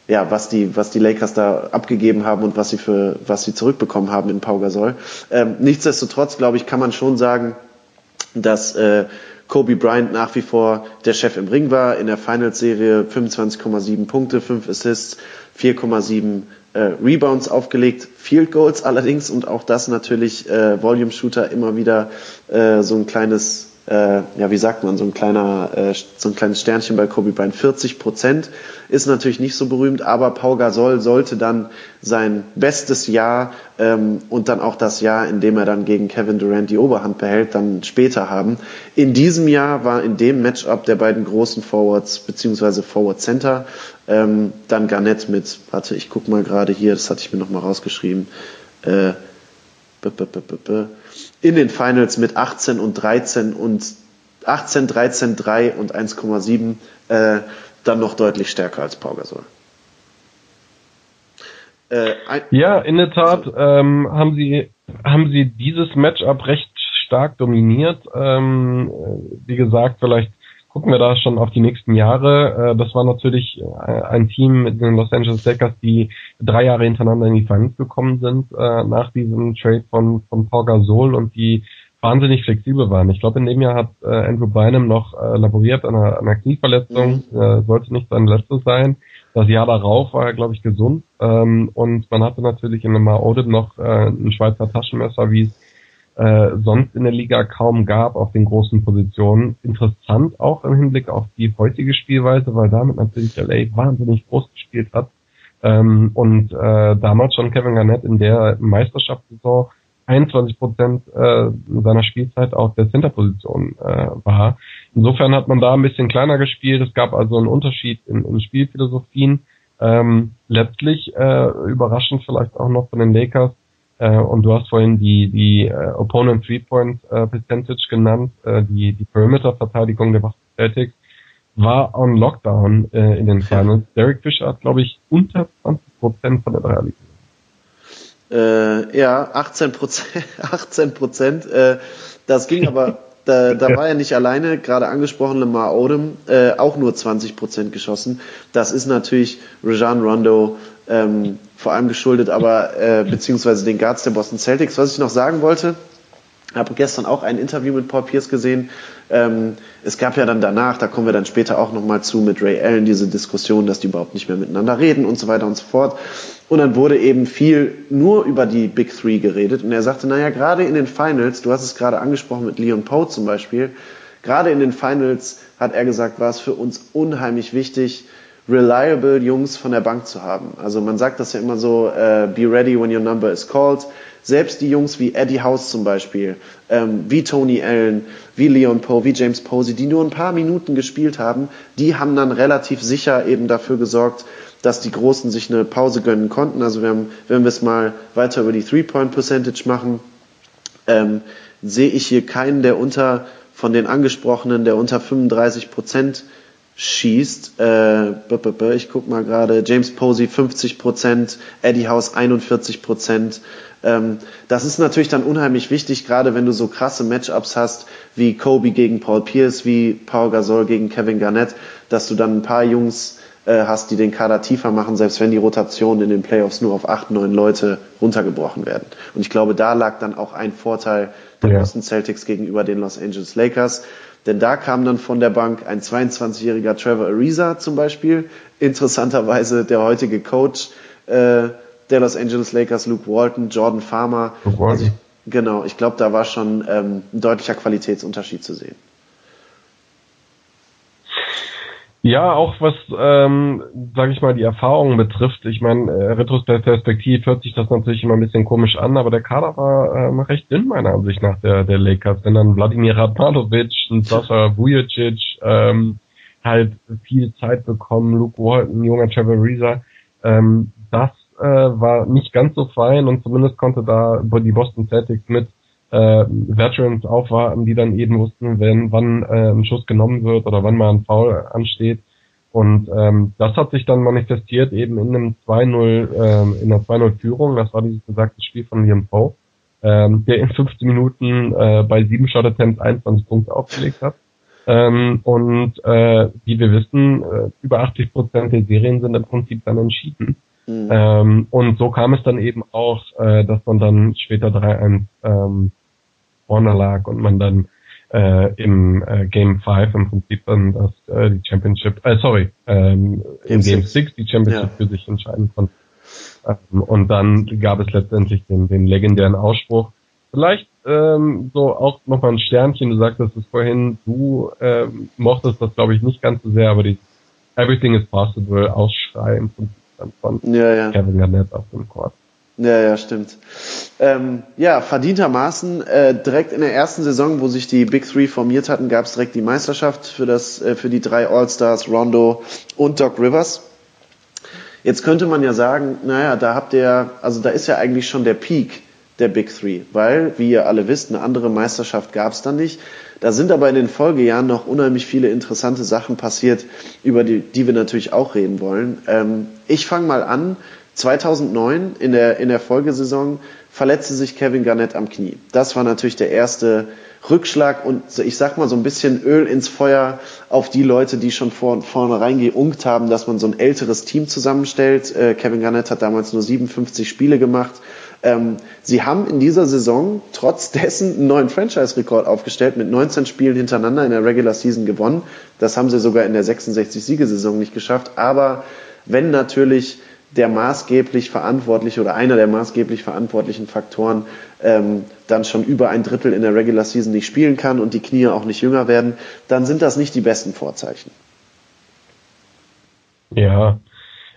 ja, was die, was die Lakers da abgegeben haben und was sie für, was sie zurückbekommen haben in Pau Gasol. Ähm, nichtsdestotrotz, glaube ich, kann man schon sagen, dass äh, Kobe Bryant nach wie vor der Chef im Ring war. In der Finals-Serie 25,7 Punkte, 5 Assists, 4,7 äh, Rebounds aufgelegt, Field Goals allerdings und auch das natürlich äh, Volume Shooter immer wieder äh, so ein kleines, äh, ja wie sagt man, so ein kleiner, äh, so ein kleines Sternchen bei Kobe Bryant. 40 Prozent ist natürlich nicht so berühmt, aber Pau Gasol sollte dann sein bestes Jahr ähm, und dann auch das Jahr, in dem er dann gegen Kevin Durant die Oberhand behält, dann später haben. In diesem Jahr war in dem Matchup der beiden großen Forwards beziehungsweise Forward Center ähm, dann Garnett mit, warte, ich guck mal gerade hier, das hatte ich mir nochmal rausgeschrieben, äh, in den Finals mit 18 und 13 und 18, 13, 3 und 1,7 äh, dann noch deutlich stärker als Pau Gasol. Äh, ja, in der Tat ähm, haben sie haben sie dieses Matchup recht stark dominiert. Ähm, wie gesagt, vielleicht gucken wir da schon auf die nächsten Jahre. Äh, das war natürlich äh, ein Team mit den Los Angeles Lakers, die drei Jahre hintereinander in die Finals gekommen sind äh, nach diesem Trade von von Paul Gasol und die wahnsinnig flexibel waren. Ich glaube, in dem Jahr hat Andrew Bynum noch laboriert an einer, an einer Knieverletzung, mhm. sollte nicht sein letztes sein. Das Jahr darauf war er, glaube ich, gesund. Ähm, und man hatte natürlich in einem Odem noch ein Schweizer Taschenmesser, wie es äh, sonst in der Liga kaum gab auf den großen Positionen. Interessant auch im Hinblick auf die heutige Spielweise, weil damit natürlich LA wahnsinnig groß gespielt hat. Ähm, und äh, damals schon Kevin Garnett in der Meisterschaftssaison 21 Prozent äh, seiner Spielzeit auf der Centerposition äh, war. Insofern hat man da ein bisschen kleiner gespielt. Es gab also einen Unterschied in, in Spielphilosophien. Ähm, letztlich äh, überraschend vielleicht auch noch von den Lakers äh, und du hast vorhin die, die äh, Opponent Three-Point äh, Percentage genannt, äh, die, die Perimeter-Verteidigung der Boston Celtics war on Lockdown äh, in den Finals. Derek Fisher hat, glaube ich, unter 20 Prozent von der Dreierlinie. Äh, ja, 18 Prozent, 18 Prozent. Äh, das ging aber, da, da war er nicht alleine, gerade angesprochen Lamar Odom, äh, auch nur 20 Prozent geschossen. Das ist natürlich Rajan Rondo, ähm, vor allem geschuldet, aber äh, beziehungsweise den Guards der Boston Celtics. Was ich noch sagen wollte, habe gestern auch ein Interview mit Paul Pierce gesehen. Ähm, es gab ja dann danach, da kommen wir dann später auch nochmal zu mit Ray Allen, diese Diskussion, dass die überhaupt nicht mehr miteinander reden und so weiter und so fort. Und dann wurde eben viel nur über die Big Three geredet. Und er sagte, naja, gerade in den Finals, du hast es gerade angesprochen mit Leon Poe zum Beispiel, gerade in den Finals hat er gesagt, war es für uns unheimlich wichtig, reliable Jungs von der Bank zu haben. Also man sagt das ja immer so, uh, be ready when your number is called. Selbst die Jungs wie Eddie House zum Beispiel, ähm, wie Tony Allen, wie Leon Poe, wie James Posey, die nur ein paar Minuten gespielt haben, die haben dann relativ sicher eben dafür gesorgt, dass die Großen sich eine Pause gönnen konnten. Also wir haben, wenn wir es mal weiter über die Three-Point-Percentage machen, ähm, sehe ich hier keinen, der unter von den angesprochenen, der unter 35 Prozent schießt. Äh, ich guck mal gerade, James Posey 50 Prozent, Eddie House 41 Prozent. Ähm, das ist natürlich dann unheimlich wichtig, gerade wenn du so krasse Matchups hast wie Kobe gegen Paul Pierce, wie Paul Gasol gegen Kevin Garnett, dass du dann ein paar Jungs äh, hast, die den Kader tiefer machen, selbst wenn die Rotationen in den Playoffs nur auf acht, neun Leute runtergebrochen werden. Und ich glaube, da lag dann auch ein Vorteil der ja. Boston Celtics gegenüber den Los Angeles Lakers. Denn da kam dann von der Bank ein 22-jähriger Trevor Ariza zum Beispiel, interessanterweise der heutige Coach äh, der Los Angeles Lakers, Luke Walton, Jordan Farmer. Luke Walton. Also ich, genau, ich glaube, da war schon ähm, ein deutlicher Qualitätsunterschied zu sehen. Ja, auch was, ähm, sage ich mal, die Erfahrungen betrifft. Ich meine, äh, retrospektiv hört sich das natürlich immer ein bisschen komisch an, aber der Kader war ähm, recht dünn meiner Ansicht nach der, der Lakers. Wenn dann Wladimir Radmanovic und Sascha Vujacic ähm, halt viel Zeit bekommen, Luke Walton, junger Trevor Reza, ähm, das äh, war nicht ganz so fein und zumindest konnte da die Boston Celtics mit äh, Veterans aufwarten, die dann eben wussten, wenn wann äh, ein Schuss genommen wird oder wann mal ein Foul ansteht. Und ähm, das hat sich dann manifestiert eben in einem 2-0, ähm, in einer 2-0-Führung. Das war dieses besagte Spiel von Liam Poe, ähm, der in 15 Minuten äh, bei sieben Shot Attempts 21 Punkte aufgelegt hat. Ähm, und äh, wie wir wissen, äh, über 80 Prozent der Serien sind im Prinzip dann entschieden. Mhm. Ähm, und so kam es dann eben auch, äh, dass man dann später 3-1 ähm, vorne lag und man dann äh, im äh, Game 5 im Prinzip dann das äh, die Championship, äh, sorry, ähm, im Game 6 die Championship ja. für sich entscheiden konnte. Ähm, und dann gab es letztendlich den, den legendären Ausspruch. Vielleicht ähm, so auch nochmal ein Sternchen, du sagtest es vorhin, du ähm, mochtest das glaube ich nicht ganz so sehr, aber die Everything is possible Ausschrei im Prinzip dann von ja, ja. Kevin Garnett auf dem Court. Ja, ja, stimmt. Ähm, ja, verdientermaßen äh, direkt in der ersten Saison, wo sich die Big Three formiert hatten, gab es direkt die Meisterschaft für das äh, für die drei All-Stars, Rondo und Doc Rivers. Jetzt könnte man ja sagen, naja, da habt ihr, also da ist ja eigentlich schon der Peak der Big Three, weil, wie ihr alle wisst, eine andere Meisterschaft gab es dann nicht. Da sind aber in den Folgejahren noch unheimlich viele interessante Sachen passiert, über die, die wir natürlich auch reden wollen. Ähm, ich fange mal an 2009 in der, in der Folgesaison verletzte sich Kevin Garnett am Knie. Das war natürlich der erste Rückschlag und ich sag mal so ein bisschen Öl ins Feuer auf die Leute, die schon vor, vornherein geunkt haben, dass man so ein älteres Team zusammenstellt. Äh, Kevin Garnett hat damals nur 57 Spiele gemacht. Ähm, sie haben in dieser Saison trotz dessen einen neuen Franchise-Rekord aufgestellt, mit 19 Spielen hintereinander in der Regular Season gewonnen. Das haben sie sogar in der 66-Siegesaison nicht geschafft. Aber wenn natürlich der maßgeblich verantwortliche oder einer der maßgeblich verantwortlichen Faktoren ähm, dann schon über ein Drittel in der Regular Season nicht spielen kann und die Knie auch nicht jünger werden, dann sind das nicht die besten Vorzeichen. Ja,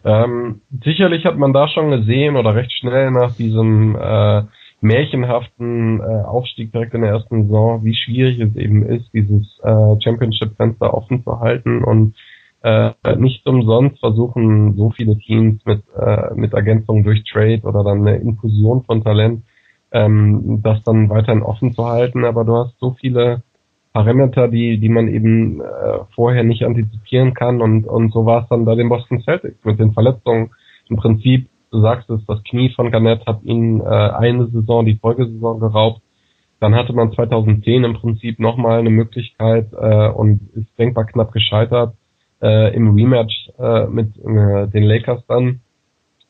ähm, sicherlich hat man da schon gesehen oder recht schnell nach diesem äh, märchenhaften äh, Aufstieg direkt in der ersten Saison, wie schwierig es eben ist, dieses äh, Championship-Fenster offen zu halten und äh, nicht umsonst versuchen so viele Teams mit, äh, mit Ergänzungen durch Trade oder dann eine Infusion von Talent, ähm, das dann weiterhin offen zu halten. Aber du hast so viele Parameter, die, die man eben äh, vorher nicht antizipieren kann und, und so war es dann bei den Boston Celtics mit den Verletzungen. Im Prinzip, du sagst es, das Knie von Garnett hat ihn äh, eine Saison, die Folgesaison geraubt. Dann hatte man 2010 im Prinzip nochmal eine Möglichkeit äh, und ist denkbar knapp gescheitert äh, im Rematch äh, mit äh, den Lakers dann.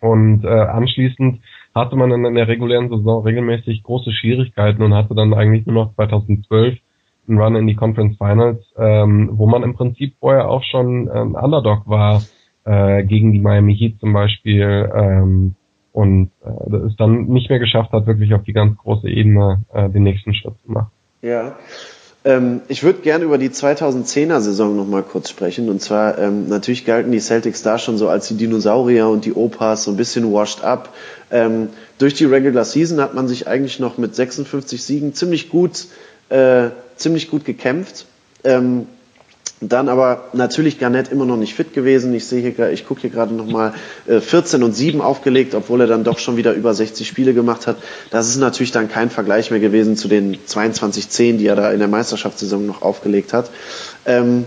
Und äh, anschließend hatte man in der regulären Saison regelmäßig große Schwierigkeiten und hatte dann eigentlich nur noch 2012 einen Run in die Conference Finals, ähm, wo man im Prinzip vorher auch schon ein Underdog war äh, gegen die Miami Heat zum Beispiel ähm, und äh, es dann nicht mehr geschafft hat, wirklich auf die ganz große Ebene äh, den nächsten Schritt zu machen. Ja, ähm, ich würde gerne über die 2010er Saison nochmal kurz sprechen. Und zwar, ähm, natürlich galten die Celtics da schon so als die Dinosaurier und die Opas, so ein bisschen washed up. Ähm, durch die Regular Season hat man sich eigentlich noch mit 56 Siegen ziemlich gut, äh, ziemlich gut gekämpft. Ähm, dann aber natürlich Garnett immer noch nicht fit gewesen. Ich sehe hier, ich gucke hier gerade nochmal äh, 14 und 7 aufgelegt, obwohl er dann doch schon wieder über 60 Spiele gemacht hat. Das ist natürlich dann kein Vergleich mehr gewesen zu den 22-10, die er da in der Meisterschaftssaison noch aufgelegt hat. Ähm,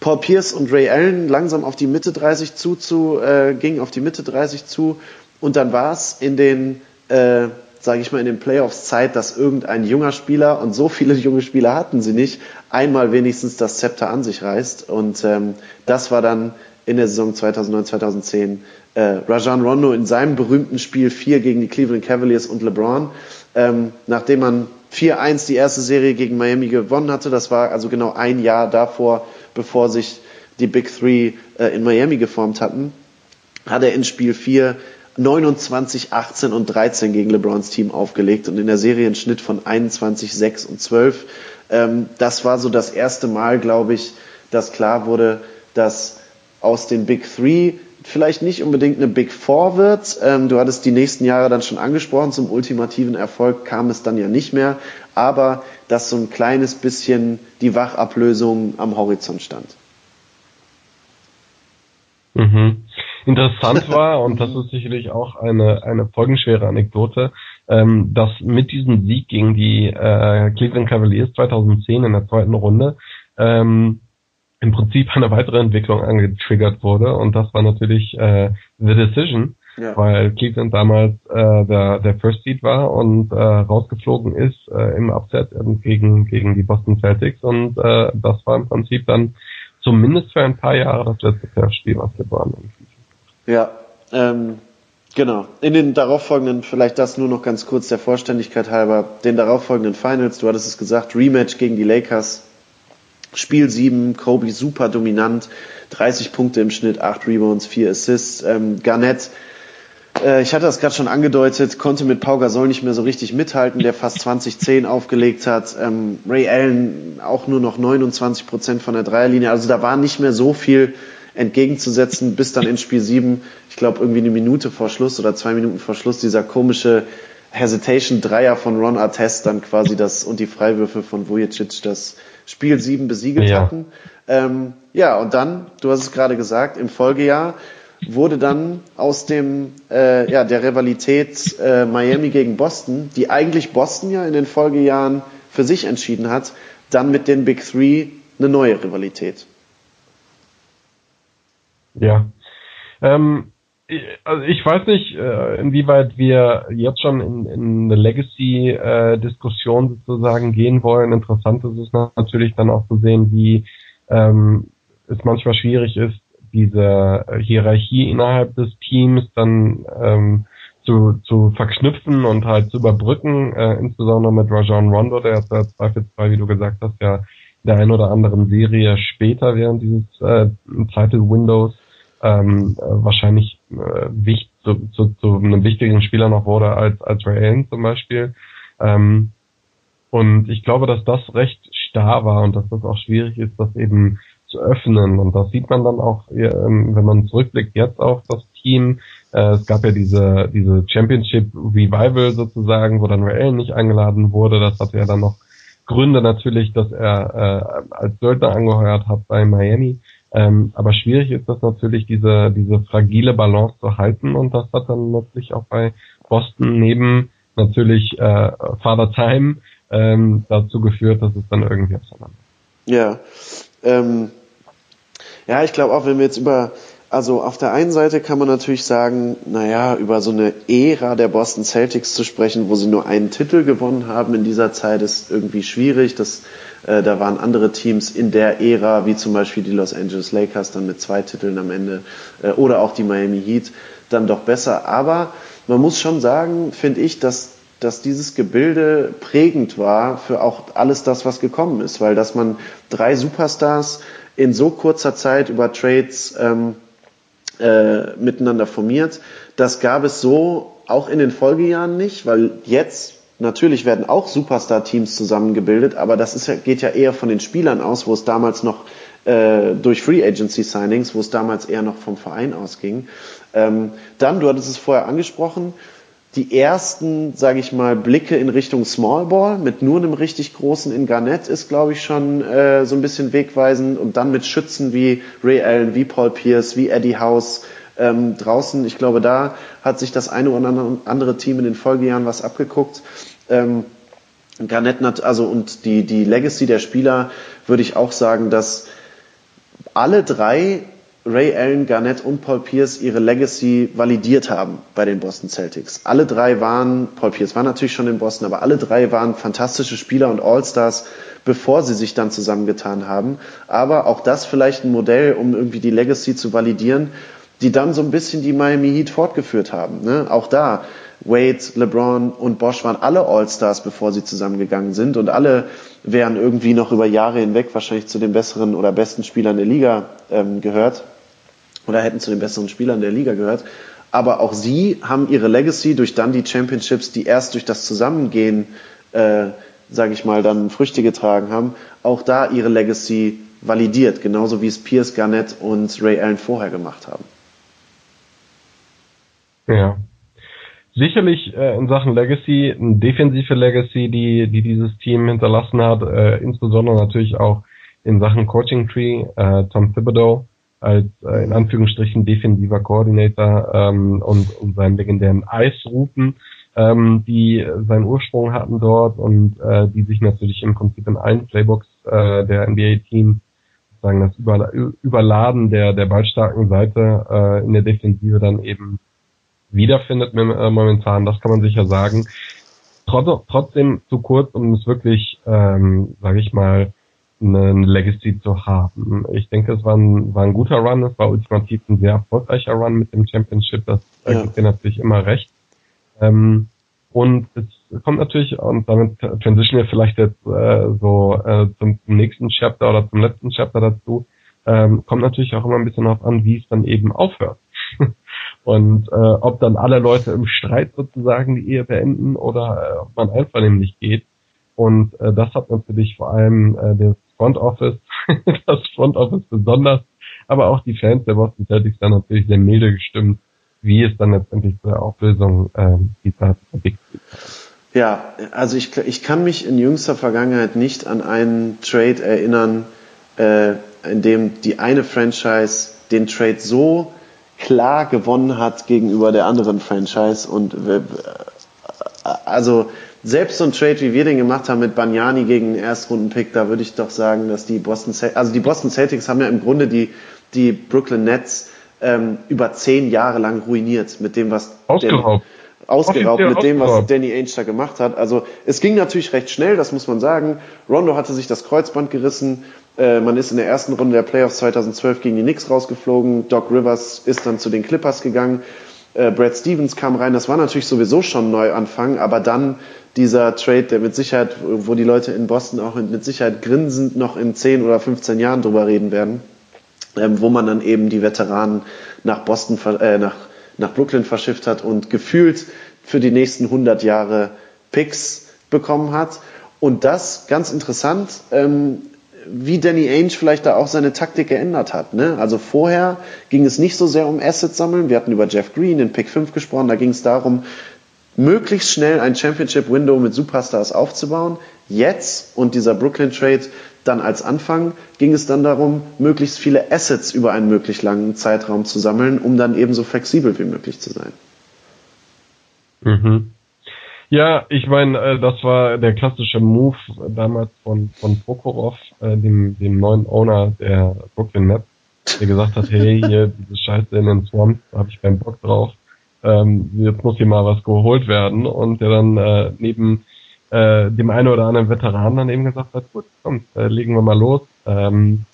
Paul Pierce und Ray Allen langsam auf die Mitte 30 zu, zu äh, ging auf die Mitte 30 zu und dann war es in den äh, sage ich mal, in den Playoffs Zeit, dass irgendein junger Spieler, und so viele junge Spieler hatten sie nicht, einmal wenigstens das Zepter an sich reißt. Und ähm, das war dann in der Saison 2009, 2010 äh, Rajan Rondo in seinem berühmten Spiel 4 gegen die Cleveland Cavaliers und LeBron. Ähm, nachdem man 4-1 die erste Serie gegen Miami gewonnen hatte, das war also genau ein Jahr davor, bevor sich die Big Three äh, in Miami geformt hatten, hat er in Spiel 4 29, 18 und 13 gegen LeBrons Team aufgelegt und in der Serie einen Schnitt von 21, 6 und 12. Ähm, das war so das erste Mal, glaube ich, dass klar wurde, dass aus den Big Three vielleicht nicht unbedingt eine Big Four wird. Ähm, du hattest die nächsten Jahre dann schon angesprochen, zum ultimativen Erfolg kam es dann ja nicht mehr, aber dass so ein kleines bisschen die Wachablösung am Horizont stand. Mhm interessant war, und das ist sicherlich auch eine, eine folgenschwere Anekdote, ähm, dass mit diesem Sieg gegen die äh, Cleveland Cavaliers 2010 in der zweiten Runde ähm, im Prinzip eine weitere Entwicklung angetriggert wurde. Und das war natürlich äh, The Decision, ja. weil Cleveland damals äh, der, der First Seed war und äh, rausgeflogen ist äh, im Upset gegen, gegen die Boston Celtics. Und äh, das war im Prinzip dann zumindest für ein paar Jahre das letzte Playoff-Spiel, was LeBron ja, ähm, genau. In den darauffolgenden, vielleicht das nur noch ganz kurz der Vollständigkeit halber, den darauffolgenden Finals, du hattest es gesagt, Rematch gegen die Lakers, Spiel 7, Kobe super dominant, 30 Punkte im Schnitt, 8 Rebounds, 4 Assists, ähm, Garnett, äh, ich hatte das gerade schon angedeutet, konnte mit Pau Gasol nicht mehr so richtig mithalten, der fast 20-10 aufgelegt hat. Ähm, Ray Allen auch nur noch 29 Prozent von der Dreierlinie. Also da war nicht mehr so viel entgegenzusetzen, bis dann in Spiel 7, ich glaube irgendwie eine Minute vor Schluss oder zwei Minuten vor Schluss, dieser komische Hesitation-Dreier von Ron Artest dann quasi das und die Freiwürfe von Vujicic das Spiel 7 besiegelt ja. hatten. Ähm, ja, und dann, du hast es gerade gesagt, im Folgejahr wurde dann aus dem äh, ja der Rivalität äh, Miami gegen Boston, die eigentlich Boston ja in den Folgejahren für sich entschieden hat, dann mit den Big Three eine neue Rivalität. Ja. Ähm, also ich weiß nicht, äh, inwieweit wir jetzt schon in, in eine Legacy-Diskussion äh, sozusagen gehen wollen. Interessant ist es natürlich dann auch zu sehen, wie ähm, es manchmal schwierig ist, diese Hierarchie innerhalb des Teams dann ähm, zu, zu verknüpfen und halt zu überbrücken, äh, insbesondere mit Rajon Rondo, der ist ja zweifelsfrei, wie du gesagt hast, ja der ein oder anderen Serie später während dieses äh, Title Windows ähm, äh, wahrscheinlich äh, wichtig, zu, zu, zu einem wichtigen Spieler noch wurde als, als Ray Allen zum Beispiel. Ähm, und ich glaube, dass das recht starr war und dass das auch schwierig ist, das eben zu öffnen. Und das sieht man dann auch, ähm, wenn man zurückblickt jetzt auf das Team. Äh, es gab ja diese, diese Championship Revival sozusagen, wo dann Ray nicht eingeladen wurde. Das hatte ja dann noch Gründe natürlich, dass er äh, als Söldner angeheuert hat bei Miami. Ähm, aber schwierig ist das natürlich, diese, diese fragile Balance zu halten und das hat dann natürlich auch bei Boston neben natürlich äh, Father Time ähm, dazu geführt, dass es dann irgendwie auseinander. Ja, ähm, ja, ich glaube auch, wenn wir jetzt über also auf der einen Seite kann man natürlich sagen, naja, über so eine Ära der Boston Celtics zu sprechen, wo sie nur einen Titel gewonnen haben in dieser Zeit, ist irgendwie schwierig. Das, äh, da waren andere Teams in der Ära, wie zum Beispiel die Los Angeles Lakers, dann mit zwei Titeln am Ende, äh, oder auch die Miami Heat, dann doch besser. Aber man muss schon sagen, finde ich, dass, dass dieses Gebilde prägend war für auch alles das, was gekommen ist, weil dass man drei Superstars in so kurzer Zeit über Trades ähm, äh, miteinander formiert, das gab es so auch in den Folgejahren nicht, weil jetzt natürlich werden auch Superstar-Teams zusammengebildet, aber das ist geht ja eher von den Spielern aus, wo es damals noch äh, durch Free Agency Signings, wo es damals eher noch vom Verein ausging. Ähm, dann, du hattest es vorher angesprochen, die ersten, sage ich mal, Blicke in Richtung Small Ball mit nur einem richtig großen in Garnett ist, glaube ich, schon äh, so ein bisschen wegweisend. Und dann mit Schützen wie Ray Allen, wie Paul Pierce, wie Eddie House ähm, draußen. Ich glaube, da hat sich das eine oder andere Team in den Folgejahren was abgeguckt. Ähm, Garnett, also und die, die Legacy der Spieler, würde ich auch sagen, dass alle drei Ray Allen, Garnett und Paul Pierce ihre Legacy validiert haben bei den Boston Celtics. Alle drei waren, Paul Pierce war natürlich schon in Boston, aber alle drei waren fantastische Spieler und All-Stars, bevor sie sich dann zusammengetan haben. Aber auch das vielleicht ein Modell, um irgendwie die Legacy zu validieren, die dann so ein bisschen die Miami Heat fortgeführt haben. Ne? Auch da, Wade, LeBron und Bosch waren alle All-Stars, bevor sie zusammengegangen sind und alle wären irgendwie noch über Jahre hinweg wahrscheinlich zu den besseren oder besten Spielern der Liga ähm, gehört oder hätten zu den besseren Spielern der Liga gehört. Aber auch sie haben ihre Legacy durch dann die Championships, die erst durch das Zusammengehen, äh, sage ich mal, dann Früchte getragen haben, auch da ihre Legacy validiert, genauso wie es Pierce Garnett und Ray Allen vorher gemacht haben. Ja. Sicherlich äh, in Sachen Legacy, eine defensive Legacy, die, die dieses Team hinterlassen hat, äh, insbesondere natürlich auch in Sachen Coaching Tree, äh, Tom Thibodeau, als äh, in Anführungsstrichen defensiver Koordinator ähm, und, und seinen legendären Eisrouten, ähm, die seinen Ursprung hatten dort und äh, die sich natürlich im Prinzip in allen Playbooks äh, der NBA-Teams sagen das Überladen der der ballstarken Seite äh, in der Defensive dann eben wiederfindet äh, momentan. Das kann man sicher sagen. Trotz, trotzdem zu kurz, um es wirklich, ähm, sage ich mal, eine Legacy zu haben. Ich denke, es war ein, war ein guter Run, es war ultimativ ein sehr erfolgreicher Run mit dem Championship, das ja. gibt dir natürlich immer recht. Ähm, und es kommt natürlich, und damit transition wir vielleicht jetzt äh, so äh, zum, zum nächsten Chapter oder zum letzten Chapter dazu, ähm, kommt natürlich auch immer ein bisschen darauf an, wie es dann eben aufhört. Und äh, ob dann alle Leute im Streit sozusagen die Ehe beenden oder äh, ob man einvernehmlich geht. Und äh, das hat natürlich vor allem äh, das Front Office, das Front Office besonders, aber auch die Fans der Boston Celtics dann natürlich sehr milde gestimmt, wie es dann letztendlich zu der Auflösung äh, dieser Big Ja, also ich, ich kann mich in jüngster Vergangenheit nicht an einen Trade erinnern, äh, in dem die eine Franchise den Trade so klar gewonnen hat gegenüber der anderen Franchise und äh, also selbst so ein Trade, wie wir den gemacht haben mit Banyani gegen den Erstrundenpick, da würde ich doch sagen, dass die Boston Celtics, also die Boston Celtics haben ja im Grunde die, die Brooklyn Nets ähm, über zehn Jahre lang ruiniert mit dem, was ausgeraubt, mit ausgeraubt. dem, was Danny Ainge da gemacht hat. Also es ging natürlich recht schnell, das muss man sagen. Rondo hatte sich das Kreuzband gerissen. Äh, man ist in der ersten Runde der Playoffs 2012 gegen die Knicks rausgeflogen. Doc Rivers ist dann zu den Clippers gegangen. Äh, Brad Stevens kam rein. Das war natürlich sowieso schon ein Neuanfang, aber dann dieser Trade, der mit Sicherheit, wo die Leute in Boston auch mit Sicherheit grinsend noch in 10 oder 15 Jahren drüber reden werden, ähm, wo man dann eben die Veteranen nach Boston, äh, nach, nach Brooklyn verschifft hat und gefühlt für die nächsten 100 Jahre Picks bekommen hat. Und das, ganz interessant, ähm, wie Danny Ainge vielleicht da auch seine Taktik geändert hat. Ne? Also vorher ging es nicht so sehr um Assets sammeln. Wir hatten über Jeff Green in Pick 5 gesprochen. Da ging es darum, möglichst schnell ein Championship-Window mit Superstars aufzubauen. Jetzt und dieser Brooklyn Trade dann als Anfang ging es dann darum, möglichst viele Assets über einen möglichst langen Zeitraum zu sammeln, um dann ebenso flexibel wie möglich zu sein. Mhm. Ja, ich meine, äh, das war der klassische Move damals von, von Prokhorov, äh, dem, dem neuen Owner der Brooklyn Nets, der gesagt hat, hey, hier, diese Scheiße in den Swamps, da habe ich keinen Bock drauf. Ähm, jetzt muss hier mal was geholt werden. Und der dann äh, neben äh, dem einen oder anderen Veteran dann eben gesagt hat, gut, komm, äh, legen wir mal los. Ähm,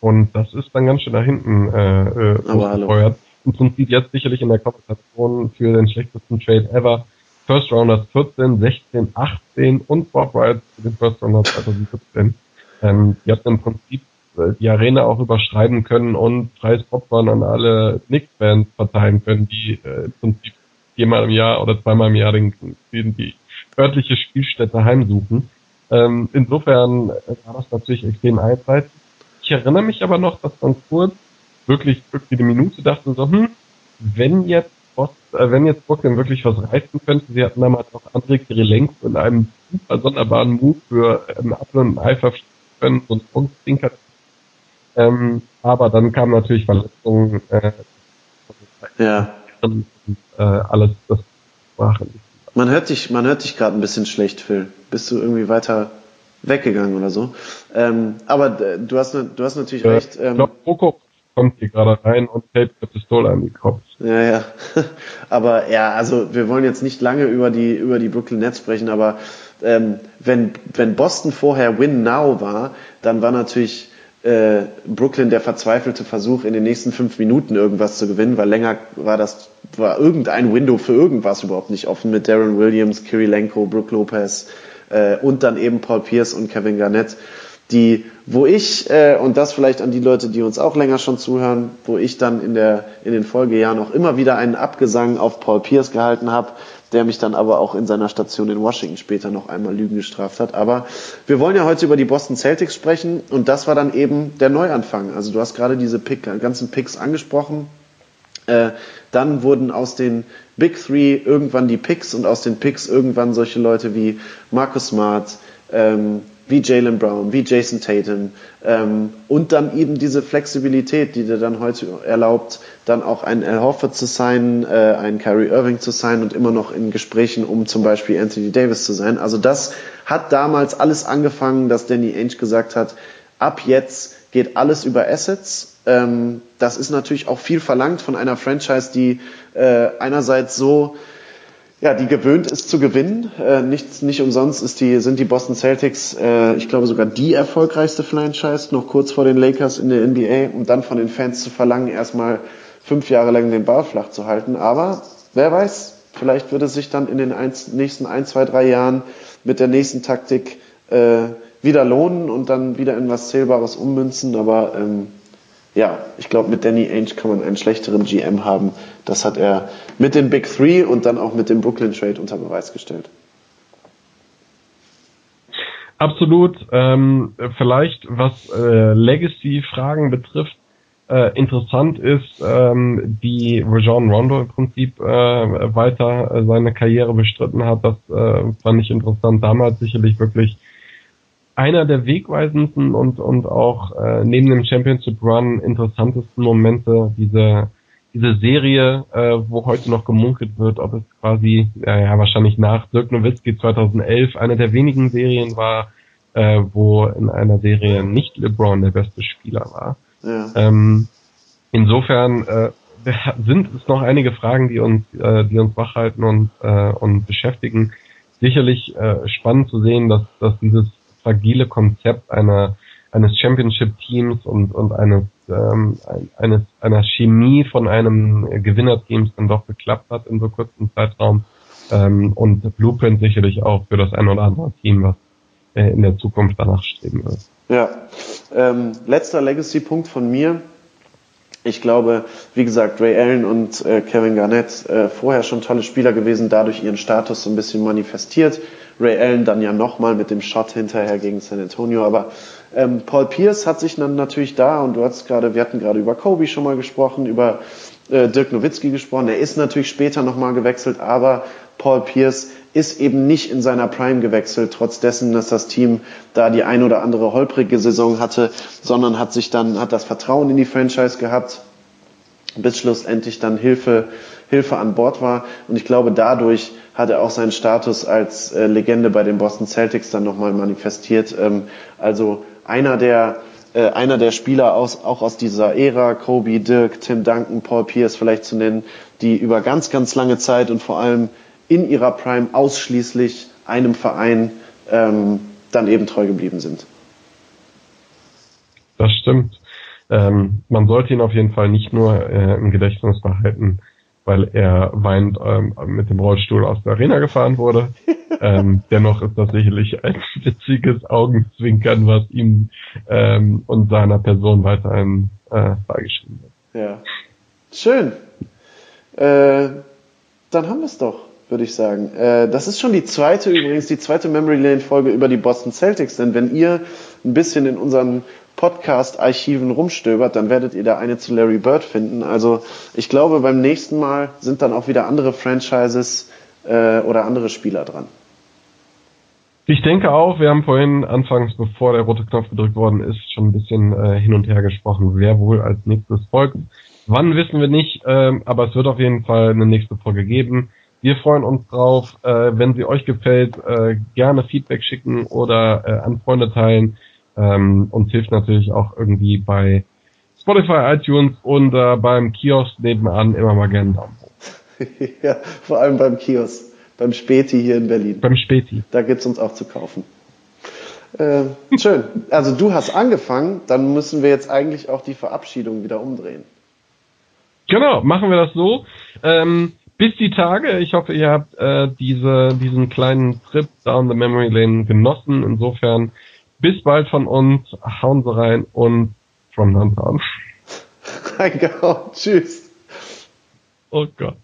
und das ist dann ganz schön nach hinten äh, äh, hallo im Prinzip jetzt sicherlich in der Konversation für den schlechtesten Trade ever. First Rounders 14, 16, 18 und Bob Wright für den First Rounder 2017. Ähm, die hatten im Prinzip äh, die Arena auch überschreiben können und freies Popcorn an alle Knicks-Fans verteilen können, die äh, im Prinzip viermal im Jahr oder zweimal im Jahr den, den die örtliche Spielstätte heimsuchen. Ähm, insofern war das natürlich extrem einseitig. Ich erinnere mich aber noch, dass man kurz wirklich, wirklich eine Minute dachte so, hm, wenn jetzt äh, wenn jetzt Brooklyn wirklich was reißen könnte, sie hatten damals auch André Kirilenko in einem super sonderbaren Move für ähm, Apfel und Ei verpflichten können, so ein Funkstinker. Ähm, aber dann kam natürlich Verletzungen, äh, ja. und, äh, alles, das war man hört dich, man hört dich gerade ein bisschen schlecht, Phil. Bist du irgendwie weiter weggegangen oder so? Ähm, aber äh, du hast, du hast natürlich äh, recht. Ähm, ich glaub, kommt hier gerade rein und hält die Pistole an die Kopf. Ja, ja. Aber ja, also wir wollen jetzt nicht lange über die über die Brooklyn Nets sprechen, aber ähm, wenn wenn Boston vorher Win Now war, dann war natürlich äh, Brooklyn der verzweifelte Versuch, in den nächsten fünf Minuten irgendwas zu gewinnen, weil länger war das war irgendein Window für irgendwas überhaupt nicht offen mit Darren Williams, Kirilenko, Brook Lopez äh, und dann eben Paul Pierce und Kevin Garnett die, wo ich, äh, und das vielleicht an die Leute, die uns auch länger schon zuhören, wo ich dann in, der, in den Folgejahren auch immer wieder einen Abgesang auf Paul Pierce gehalten habe, der mich dann aber auch in seiner Station in Washington später noch einmal Lügen gestraft hat. Aber wir wollen ja heute über die Boston Celtics sprechen und das war dann eben der Neuanfang. Also du hast gerade diese Pick, ganzen Picks angesprochen. Äh, dann wurden aus den Big Three irgendwann die Picks und aus den Picks irgendwann solche Leute wie Marcus Smart, ähm, wie Jalen Brown, wie Jason Tatum ähm, und dann eben diese Flexibilität, die dir dann heute erlaubt, dann auch einen Al Horford zu sein, äh, einen Kyrie Irving zu sein und immer noch in Gesprächen, um zum Beispiel Anthony Davis zu sein. Also das hat damals alles angefangen, dass Danny Ainge gesagt hat, ab jetzt geht alles über Assets. Ähm, das ist natürlich auch viel verlangt von einer Franchise, die äh, einerseits so ja, die gewöhnt ist zu gewinnen. Äh, nicht, nicht umsonst ist die, sind die Boston Celtics, äh, ich glaube sogar die erfolgreichste Franchise, noch kurz vor den Lakers in der NBA, und dann von den Fans zu verlangen, erstmal fünf Jahre lang den Ball flach zu halten. Aber wer weiß, vielleicht wird es sich dann in den ein, nächsten ein, zwei, drei Jahren mit der nächsten Taktik äh, wieder lohnen und dann wieder in was Zählbares ummünzen. Aber ähm, ja, ich glaube, mit Danny Ainge kann man einen schlechteren GM haben. Das hat er mit den Big Three und dann auch mit dem Brooklyn Trade unter Beweis gestellt. Absolut. Ähm, vielleicht was äh, Legacy-Fragen betrifft, äh, interessant ist, ähm, wie Rajon Rondo im Prinzip äh, weiter äh, seine Karriere bestritten hat. Das äh, fand ich interessant. Damals sicherlich wirklich einer der wegweisendsten und, und auch äh, neben dem Championship Run interessantesten Momente diese diese Serie, äh, wo heute noch gemunkelt wird, ob es quasi, äh, ja wahrscheinlich nach Dirk Nowitzki 2011 eine der wenigen Serien war, äh, wo in einer Serie nicht LeBron der beste Spieler war. Ja. Ähm, insofern äh, sind es noch einige Fragen, die uns, äh, die uns wachhalten und, äh, und beschäftigen. Sicherlich äh, spannend zu sehen, dass, dass dieses fragile Konzept einer, eines Championship-Teams und, und eines, ähm, eines, einer Chemie von einem Gewinnerteams dann doch geklappt hat in so kurzem Zeitraum. Ähm, und Blueprint sicherlich auch für das ein oder andere Team, was äh, in der Zukunft danach streben wird. Ja, ähm, letzter Legacy-Punkt von mir. Ich glaube, wie gesagt, Ray Allen und äh, Kevin Garnett äh, vorher schon tolle Spieler gewesen, dadurch ihren Status so ein bisschen manifestiert. Ray Allen dann ja nochmal mit dem Shot hinterher gegen San Antonio. Aber ähm, Paul Pierce hat sich dann natürlich da, und du hast gerade, wir hatten gerade über Kobe schon mal gesprochen, über äh, Dirk Nowitzki gesprochen. Er ist natürlich später nochmal gewechselt, aber Paul Pierce ist eben nicht in seiner Prime gewechselt, trotz dessen, dass das Team da die ein oder andere holprige Saison hatte, sondern hat sich dann, hat das Vertrauen in die Franchise gehabt, bis schlussendlich dann Hilfe, Hilfe an Bord war. Und ich glaube, dadurch hat er auch seinen Status als äh, Legende bei den Boston Celtics dann nochmal manifestiert. Ähm, also einer der äh, einer der Spieler aus, auch aus dieser Ära, Kobe, Dirk, Tim Duncan, Paul Pierce vielleicht zu nennen, die über ganz, ganz lange Zeit und vor allem in ihrer Prime ausschließlich einem Verein ähm, dann eben treu geblieben sind. Das stimmt. Ähm, man sollte ihn auf jeden Fall nicht nur äh, im Gedächtnis behalten, weil er weinend ähm, mit dem Rollstuhl aus der Arena gefahren wurde. ähm, dennoch ist das sicherlich ein witziges Augenzwinkern, was ihm ähm, und seiner Person weiterhin äh, beigeschrieben wird. Ja. Schön. Äh, dann haben wir es doch, würde ich sagen. Äh, das ist schon die zweite übrigens, die zweite Memory Lane Folge über die Boston Celtics. Denn wenn ihr ein bisschen in unseren Podcast-Archiven rumstöbert, dann werdet ihr da eine zu Larry Bird finden. Also ich glaube, beim nächsten Mal sind dann auch wieder andere Franchises äh, oder andere Spieler dran. Ich denke auch, wir haben vorhin anfangs, bevor der rote Knopf gedrückt worden ist, schon ein bisschen äh, hin und her gesprochen, wer wohl als nächstes folgt. Wann wissen wir nicht, ähm, aber es wird auf jeden Fall eine nächste Folge geben. Wir freuen uns drauf, äh, wenn sie euch gefällt, äh, gerne Feedback schicken oder äh, an Freunde teilen. Ähm, uns hilft natürlich auch irgendwie bei Spotify, iTunes und äh, beim Kiosk nebenan immer mal gerne einen Daumen hoch. ja, vor allem beim Kiosk, beim Späti hier in Berlin. Beim Späti. Da gibt's uns auch zu kaufen. Äh, schön. Also du hast angefangen, dann müssen wir jetzt eigentlich auch die Verabschiedung wieder umdrehen. Genau, machen wir das so. Ähm, bis die Tage. Ich hoffe, ihr habt äh, diese, diesen kleinen Trip down the memory lane genossen. Insofern bis bald von uns. Hauen Sie rein und from downtown. Reingehauen. Tschüss. Oh Gott.